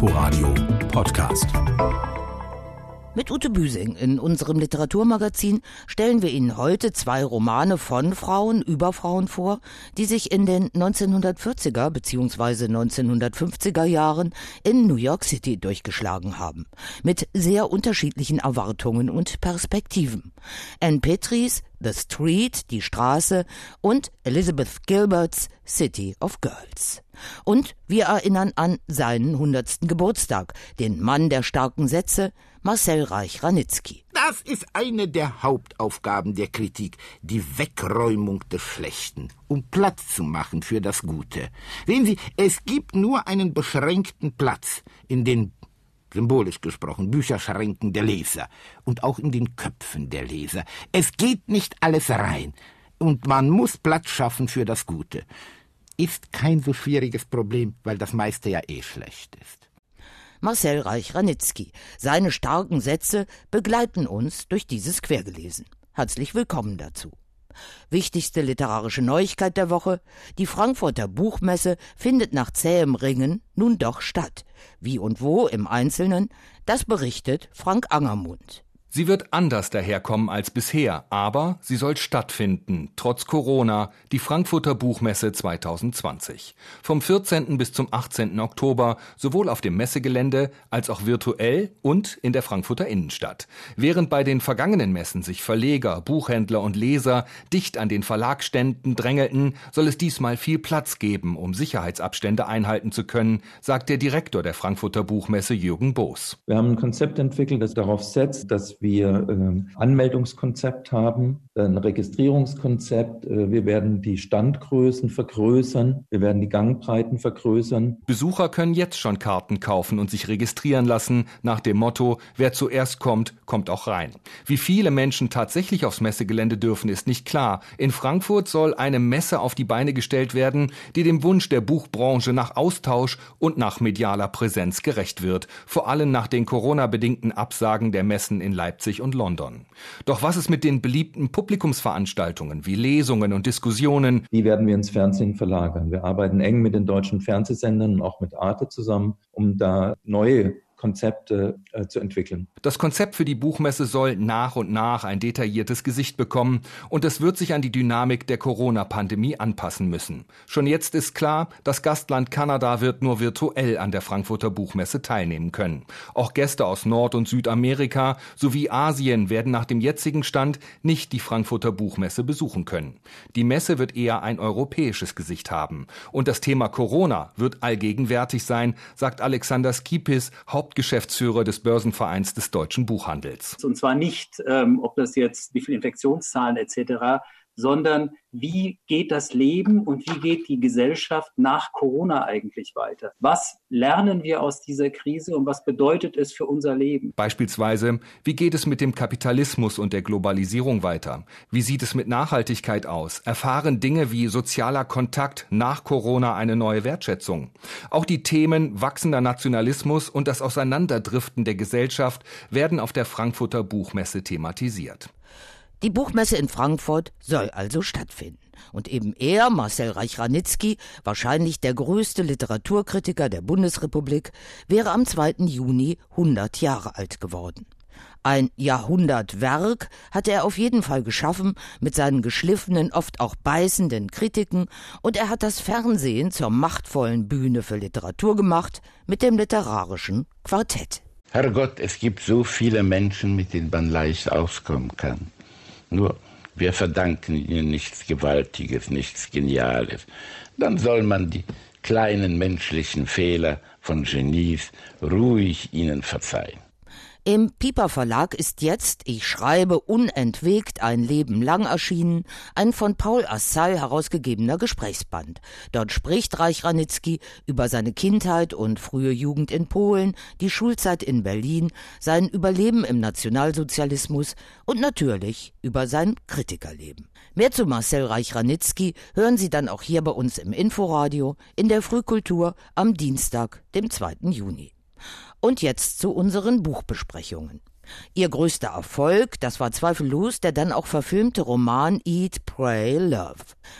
Inforadio Podcast. Mit Ute Büsing in unserem Literaturmagazin stellen wir Ihnen heute zwei Romane von Frauen über Frauen vor, die sich in den 1940er bzw. 1950er Jahren in New York City durchgeschlagen haben, mit sehr unterschiedlichen Erwartungen und Perspektiven. Anne Petries The Street, die Straße und Elizabeth Gilberts City of Girls. Und wir erinnern an seinen hundertsten Geburtstag, den Mann der starken Sätze, Marcel Reich-Ranitzky. Das ist eine der Hauptaufgaben der Kritik, die Wegräumung des Schlechten, um Platz zu machen für das Gute. Sehen Sie, es gibt nur einen beschränkten Platz in den symbolisch gesprochen, Bücherschränken der Leser und auch in den Köpfen der Leser. Es geht nicht alles rein, und man muss Platz schaffen für das Gute ist kein so schwieriges Problem, weil das meiste ja eh schlecht ist. Marcel Reich-Ranitzky. Seine starken Sätze begleiten uns durch dieses Quergelesen. Herzlich willkommen dazu. Wichtigste literarische Neuigkeit der Woche. Die Frankfurter Buchmesse findet nach zähem Ringen nun doch statt. Wie und wo im Einzelnen, das berichtet Frank Angermund. Sie wird anders daherkommen als bisher, aber sie soll stattfinden, trotz Corona, die Frankfurter Buchmesse 2020. Vom 14. bis zum 18. Oktober, sowohl auf dem Messegelände als auch virtuell und in der Frankfurter Innenstadt. Während bei den vergangenen Messen sich Verleger, Buchhändler und Leser dicht an den Verlagständen drängelten, soll es diesmal viel Platz geben, um Sicherheitsabstände einhalten zu können, sagt der Direktor der Frankfurter Buchmesse Jürgen Boos. Wir haben ein Konzept entwickelt, das darauf setzt, dass wir äh, Anmeldungskonzept haben, ein Registrierungskonzept. Äh, wir werden die Standgrößen vergrößern. Wir werden die Gangbreiten vergrößern. Besucher können jetzt schon Karten kaufen und sich registrieren lassen nach dem Motto, wer zuerst kommt, kommt auch rein. Wie viele Menschen tatsächlich aufs Messegelände dürfen, ist nicht klar. In Frankfurt soll eine Messe auf die Beine gestellt werden, die dem Wunsch der Buchbranche nach Austausch und nach medialer Präsenz gerecht wird. Vor allem nach den Corona-bedingten Absagen der Messen in Leipzig und London. Doch was ist mit den beliebten Publikumsveranstaltungen wie Lesungen und Diskussionen? Die werden wir ins Fernsehen verlagern. Wir arbeiten eng mit den deutschen Fernsehsendern und auch mit Arte zusammen, um da neue Konzepte äh, zu entwickeln. Das Konzept für die Buchmesse soll nach und nach ein detailliertes Gesicht bekommen und es wird sich an die Dynamik der Corona-Pandemie anpassen müssen. Schon jetzt ist klar, das Gastland Kanada wird nur virtuell an der Frankfurter Buchmesse teilnehmen können. Auch Gäste aus Nord- und Südamerika sowie Asien werden nach dem jetzigen Stand nicht die Frankfurter Buchmesse besuchen können. Die Messe wird eher ein europäisches Gesicht haben. Und das Thema Corona wird allgegenwärtig sein, sagt Alexander Skipis, Haupt Hauptgeschäftsführer des Börsenvereins des deutschen Buchhandels. Und zwar nicht, ähm, ob das jetzt, wie viele Infektionszahlen etc., sondern wie geht das Leben und wie geht die Gesellschaft nach Corona eigentlich weiter? Was lernen wir aus dieser Krise und was bedeutet es für unser Leben? Beispielsweise, wie geht es mit dem Kapitalismus und der Globalisierung weiter? Wie sieht es mit Nachhaltigkeit aus? Erfahren Dinge wie sozialer Kontakt nach Corona eine neue Wertschätzung? Auch die Themen wachsender Nationalismus und das Auseinanderdriften der Gesellschaft werden auf der Frankfurter Buchmesse thematisiert. Die Buchmesse in Frankfurt soll also stattfinden. Und eben er, Marcel Reich-Ranitzky, wahrscheinlich der größte Literaturkritiker der Bundesrepublik, wäre am 2. Juni 100 Jahre alt geworden. Ein Jahrhundertwerk hatte er auf jeden Fall geschaffen mit seinen geschliffenen, oft auch beißenden Kritiken, und er hat das Fernsehen zur machtvollen Bühne für Literatur gemacht mit dem literarischen Quartett. Herrgott, es gibt so viele Menschen, mit denen man leicht auskommen kann. Nur wir verdanken ihnen nichts Gewaltiges, nichts Geniales. Dann soll man die kleinen menschlichen Fehler von Genies ruhig ihnen verzeihen. Im Piper Verlag ist jetzt Ich schreibe unentwegt ein Leben lang erschienen, ein von Paul Assal herausgegebener Gesprächsband. Dort spricht Reich Ranitzky über seine Kindheit und frühe Jugend in Polen, die Schulzeit in Berlin, sein Überleben im Nationalsozialismus und natürlich über sein Kritikerleben. Mehr zu Marcel Reich Ranitzky hören Sie dann auch hier bei uns im Inforadio in der Frühkultur am Dienstag, dem 2. Juni. Und jetzt zu unseren Buchbesprechungen. Ihr größter Erfolg, das war zweifellos der dann auch verfilmte Roman Eat, Pray, Love.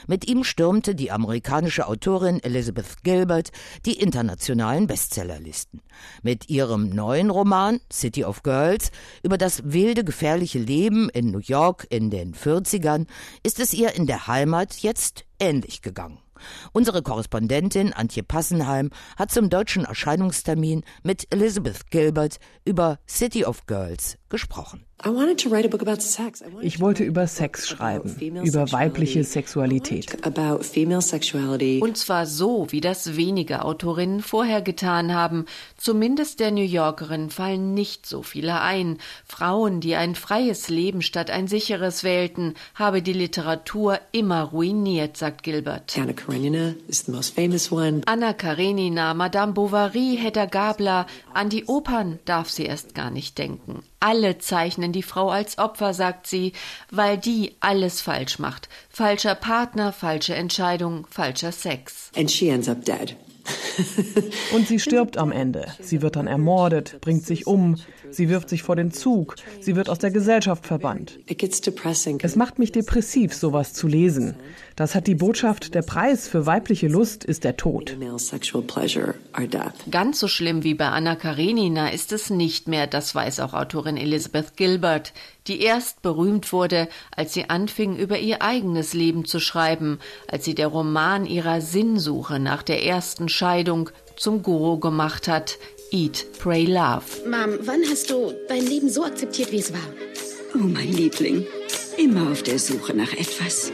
Mit ihm stürmte die amerikanische Autorin Elizabeth Gilbert die internationalen Bestsellerlisten. Mit ihrem neuen Roman City of Girls über das wilde, gefährliche Leben in New York in den 40ern ist es ihr in der Heimat jetzt ähnlich gegangen. Unsere Korrespondentin Antje Passenheim hat zum deutschen Erscheinungstermin mit Elizabeth Gilbert über City of Girls gesprochen. Ich wollte über Sex schreiben, über weibliche Sexualität. Und zwar so, wie das wenige Autorinnen vorher getan haben. Zumindest der New Yorkerin fallen nicht so viele ein. Frauen, die ein freies Leben statt ein sicheres wählten, habe die Literatur immer ruiniert, sagt Gilbert. Anna Karenina is the most famous one. Anna Karenina, Madame Bovary, Hedda Gabler, an die Opern darf sie erst gar nicht denken. Alle zeichnen die Frau als Opfer, sagt sie, weil die alles falsch macht. Falscher Partner, falsche Entscheidung, falscher Sex. And she ends up dead. Und sie stirbt am Ende. Sie wird dann ermordet, bringt sich um, sie wirft sich vor den Zug, sie wird aus der Gesellschaft verbannt. Es macht mich depressiv, sowas zu lesen. Das hat die Botschaft, der Preis für weibliche Lust ist der Tod. Ganz so schlimm wie bei Anna Karenina ist es nicht mehr, das weiß auch Autorin Elizabeth Gilbert, die erst berühmt wurde, als sie anfing, über ihr eigenes Leben zu schreiben, als sie der Roman ihrer Sinnsuche nach der ersten Scheidung zum Guru gemacht hat, Eat, Pray, Love. Mom, wann hast du dein Leben so akzeptiert, wie es war? Oh, mein Liebling. Immer auf der Suche nach etwas.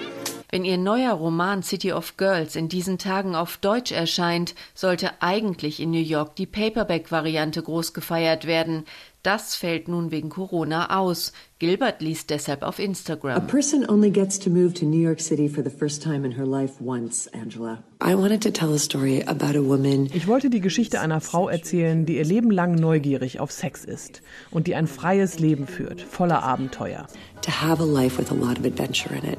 Wenn ihr neuer Roman City of Girls in diesen Tagen auf Deutsch erscheint, sollte eigentlich in New York die Paperback-Variante groß gefeiert werden. Das fällt nun wegen Corona aus. Gilbert liest deshalb auf Instagram. A person only gets to move to New York City for the first time in her life once, Angela. I wanted to tell a story about a woman. Ich wollte die Geschichte einer Frau erzählen, die ihr Leben lang neugierig auf Sex ist und die ein freies Leben führt, voller Abenteuer. To have a life with a lot of adventure in it.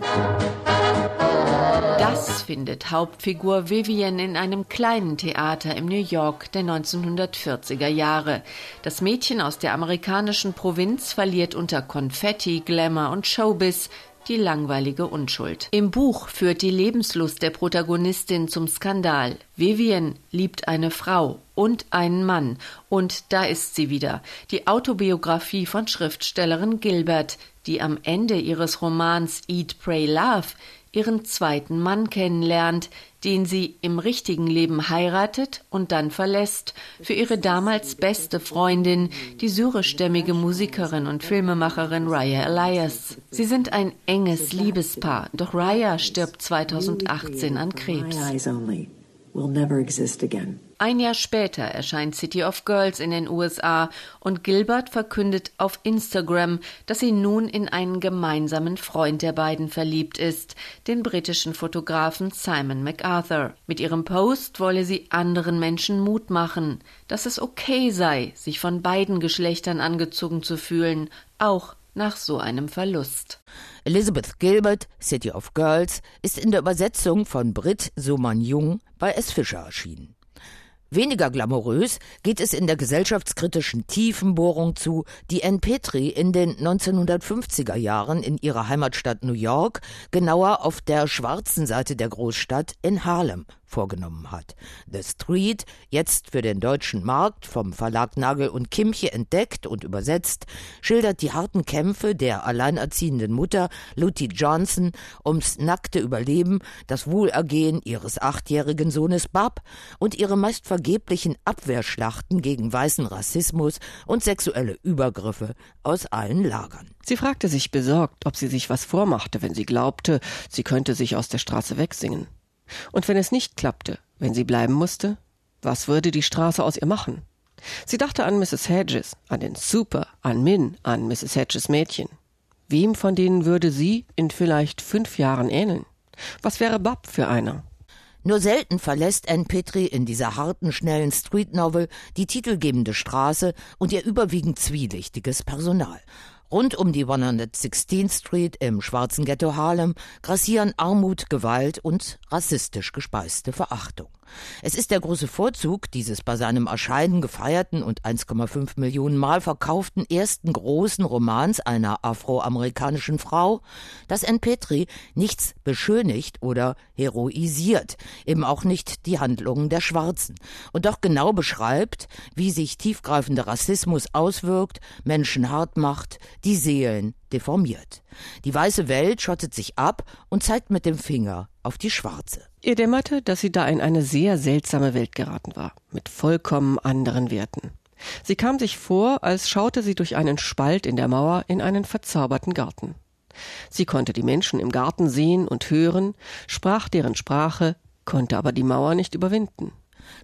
Das findet Hauptfigur Vivian in einem kleinen Theater im New York der 1940er Jahre. Das Mädchen aus der amerikanischen Provinz verliert unter Konfetti, Glamour und Showbiz die langweilige Unschuld. Im Buch führt die Lebenslust der Protagonistin zum Skandal. Vivian liebt eine Frau und einen Mann. Und da ist sie wieder. Die Autobiografie von Schriftstellerin Gilbert, die am Ende ihres Romans Eat, Pray, Love ihren zweiten Mann kennenlernt, den sie im richtigen Leben heiratet und dann verlässt, für ihre damals beste Freundin, die syrischstämmige Musikerin und Filmemacherin Raya Elias. Sie sind ein enges Liebespaar, doch Raya stirbt 2018 an Krebs. Ein Jahr später erscheint City of Girls in den USA und Gilbert verkündet auf Instagram, dass sie nun in einen gemeinsamen Freund der beiden verliebt ist, den britischen Fotografen Simon MacArthur. Mit ihrem Post wolle sie anderen Menschen Mut machen, dass es okay sei, sich von beiden Geschlechtern angezogen zu fühlen, auch nach so einem Verlust. Elizabeth Gilbert, City of Girls, ist in der Übersetzung von Brit Suman Jung bei S. Fischer erschienen. Weniger glamourös geht es in der gesellschaftskritischen Tiefenbohrung zu, die Anne Petrie in den 1950er Jahren in ihrer Heimatstadt New York, genauer auf der schwarzen Seite der Großstadt in Harlem, vorgenommen hat. The Street, jetzt für den deutschen Markt vom Verlag Nagel und Kimche entdeckt und übersetzt, schildert die harten Kämpfe der alleinerziehenden Mutter Lutie Johnson ums nackte Überleben, das Wohlergehen ihres achtjährigen Sohnes Bab und ihre meist vergeblichen Abwehrschlachten gegen weißen Rassismus und sexuelle Übergriffe aus allen Lagern. Sie fragte sich besorgt, ob sie sich was vormachte, wenn sie glaubte, sie könnte sich aus der Straße wegsingen. Und wenn es nicht klappte, wenn sie bleiben musste, was würde die Straße aus ihr machen? Sie dachte an Mrs. Hedges, an den Super, an Min, an Mrs. Hedges Mädchen. Wem von denen würde sie in vielleicht fünf Jahren ähneln? Was wäre Bob für einer? Nur selten verlässt Anne Petrie in dieser harten, schnellen Street Novel die titelgebende Straße und ihr überwiegend zwielichtiges Personal. Rund um die 116th Street im schwarzen Ghetto Harlem grassieren Armut, Gewalt und rassistisch gespeiste Verachtung. Es ist der große Vorzug dieses bei seinem Erscheinen gefeierten und 1,5 Millionen Mal verkauften ersten großen Romans einer afroamerikanischen Frau, dass N. Petri nichts beschönigt oder heroisiert, eben auch nicht die Handlungen der Schwarzen, und doch genau beschreibt, wie sich tiefgreifender Rassismus auswirkt, Menschen hart macht, die Seelen deformiert. Die weiße Welt schottet sich ab und zeigt mit dem Finger auf die schwarze. Ihr dämmerte, dass sie da in eine sehr seltsame Welt geraten war, mit vollkommen anderen Werten. Sie kam sich vor, als schaute sie durch einen Spalt in der Mauer in einen verzauberten Garten. Sie konnte die Menschen im Garten sehen und hören, sprach deren Sprache, konnte aber die Mauer nicht überwinden.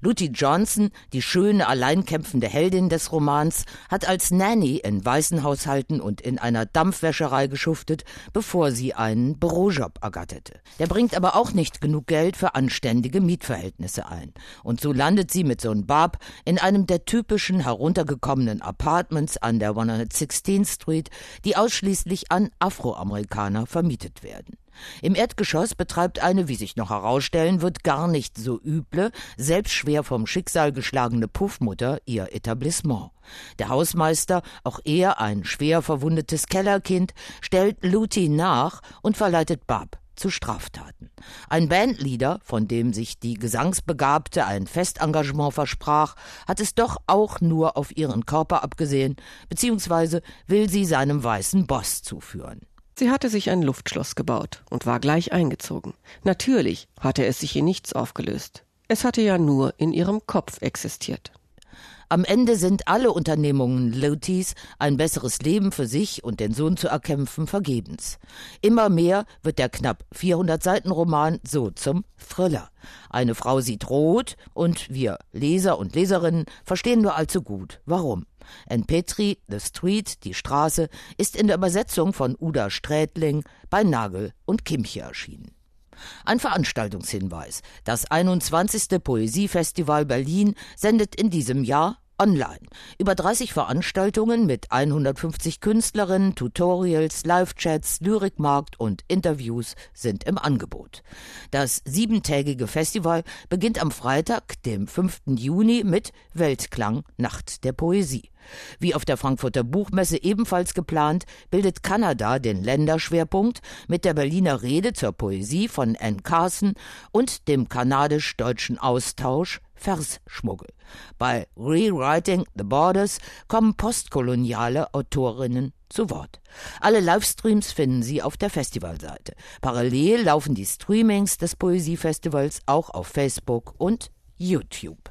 Lucy Johnson, die schöne, alleinkämpfende Heldin des Romans, hat als Nanny in Waisenhaushalten und in einer Dampfwäscherei geschuftet, bevor sie einen Bürojob ergatterte. Der bringt aber auch nicht genug Geld für anständige Mietverhältnisse ein. Und so landet sie mit Sohn Barb in einem der typischen heruntergekommenen Apartments an der 116th Street, die ausschließlich an Afroamerikaner vermietet werden. Im Erdgeschoss betreibt eine, wie sich noch herausstellen wird, gar nicht so üble, selbst schwer vom Schicksal geschlagene Puffmutter ihr Etablissement. Der Hausmeister, auch er ein schwer verwundetes Kellerkind, stellt Luti nach und verleitet Bab zu Straftaten. Ein Bandleader, von dem sich die Gesangsbegabte ein Festengagement versprach, hat es doch auch nur auf ihren Körper abgesehen, beziehungsweise will sie seinem weißen Boss zuführen. Sie hatte sich ein Luftschloss gebaut und war gleich eingezogen. Natürlich hatte es sich in nichts aufgelöst. Es hatte ja nur in ihrem Kopf existiert. Am Ende sind alle Unternehmungen Lutis, ein besseres Leben für sich und den Sohn zu erkämpfen, vergebens. Immer mehr wird der knapp 400 Seiten Roman so zum Thriller. Eine Frau sieht rot und wir Leser und Leserinnen verstehen nur allzu gut, warum. N. Petri, The Street, die Straße, ist in der Übersetzung von Uda Strätling bei Nagel und Kimche erschienen. Ein Veranstaltungshinweis. Das 21. Poesiefestival Berlin sendet in diesem Jahr online. Über 30 Veranstaltungen mit 150 Künstlerinnen, Tutorials, Live-Chats, Lyrikmarkt und Interviews sind im Angebot. Das siebentägige Festival beginnt am Freitag, dem 5. Juni mit Weltklang Nacht der Poesie. Wie auf der Frankfurter Buchmesse ebenfalls geplant, bildet Kanada den Länderschwerpunkt mit der Berliner Rede zur Poesie von Anne Carson und dem kanadisch-deutschen Austausch Versschmuggel. Bei Rewriting the Borders kommen postkoloniale Autorinnen zu Wort. Alle Livestreams finden Sie auf der Festivalseite. Parallel laufen die Streamings des Poesiefestivals auch auf Facebook und YouTube.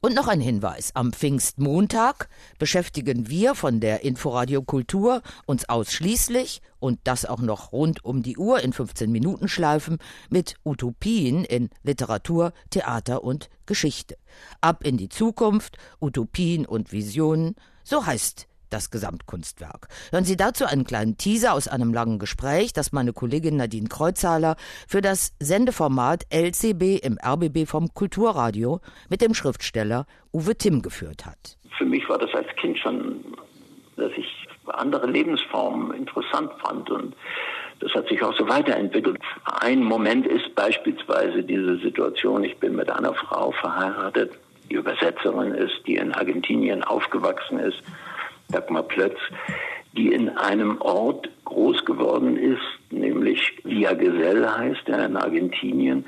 Und noch ein Hinweis. Am Pfingstmontag beschäftigen wir von der Inforadio Kultur uns ausschließlich und das auch noch rund um die Uhr in 15 Minuten Schleifen mit Utopien in Literatur, Theater und Geschichte. Ab in die Zukunft, Utopien und Visionen, so heißt das Gesamtkunstwerk. Hören Sie dazu einen kleinen Teaser aus einem langen Gespräch, das meine Kollegin Nadine Kreuzhaler für das Sendeformat LCB im RBB vom Kulturradio mit dem Schriftsteller Uwe Timm geführt hat. Für mich war das als Kind schon, dass ich andere Lebensformen interessant fand und das hat sich auch so weiterentwickelt. Ein Moment ist beispielsweise diese Situation, ich bin mit einer Frau verheiratet, die Übersetzerin ist, die in Argentinien aufgewachsen ist Dagmar Plötz, die in einem Ort groß geworden ist, nämlich Via Gesell heißt er in Argentinien,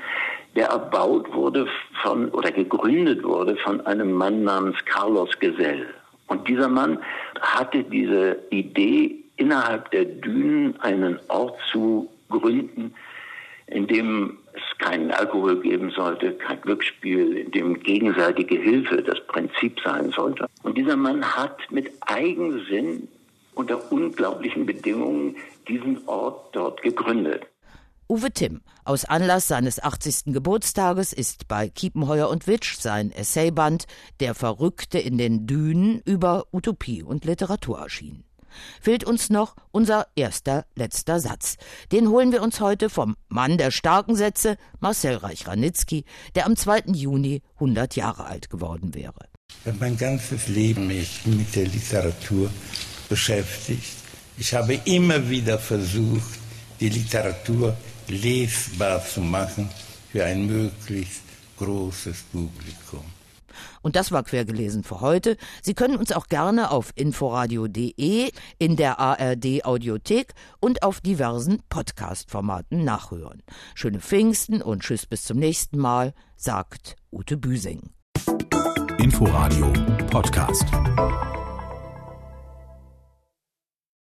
der erbaut wurde von oder gegründet wurde von einem Mann namens Carlos Gesell. Und dieser Mann hatte diese Idee, innerhalb der Dünen einen Ort zu gründen, in dem es keinen Alkohol geben sollte, kein Glücksspiel, in dem gegenseitige Hilfe das Prinzip sein sollte. Und dieser Mann hat mit Eigensinn unter unglaublichen Bedingungen diesen Ort dort gegründet. Uwe Timm. Aus Anlass seines 80. Geburtstages ist bei Kiepenheuer und Witsch sein Essayband Der Verrückte in den Dünen über Utopie und Literatur erschienen fehlt uns noch unser erster letzter Satz. Den holen wir uns heute vom Mann der starken Sätze, Marcel Reich-Ranitzky, der am 2. Juni 100 Jahre alt geworden wäre. Mein ganzes Leben mich mit der Literatur beschäftigt. Ich habe immer wieder versucht, die Literatur lesbar zu machen für ein möglichst großes Publikum. Und das war quergelesen für heute. Sie können uns auch gerne auf inforadio.de, in der ARD Audiothek und auf diversen Podcast-Formaten nachhören. Schöne Pfingsten und Tschüss bis zum nächsten Mal, sagt Ute Büsing. Inforadio Podcast.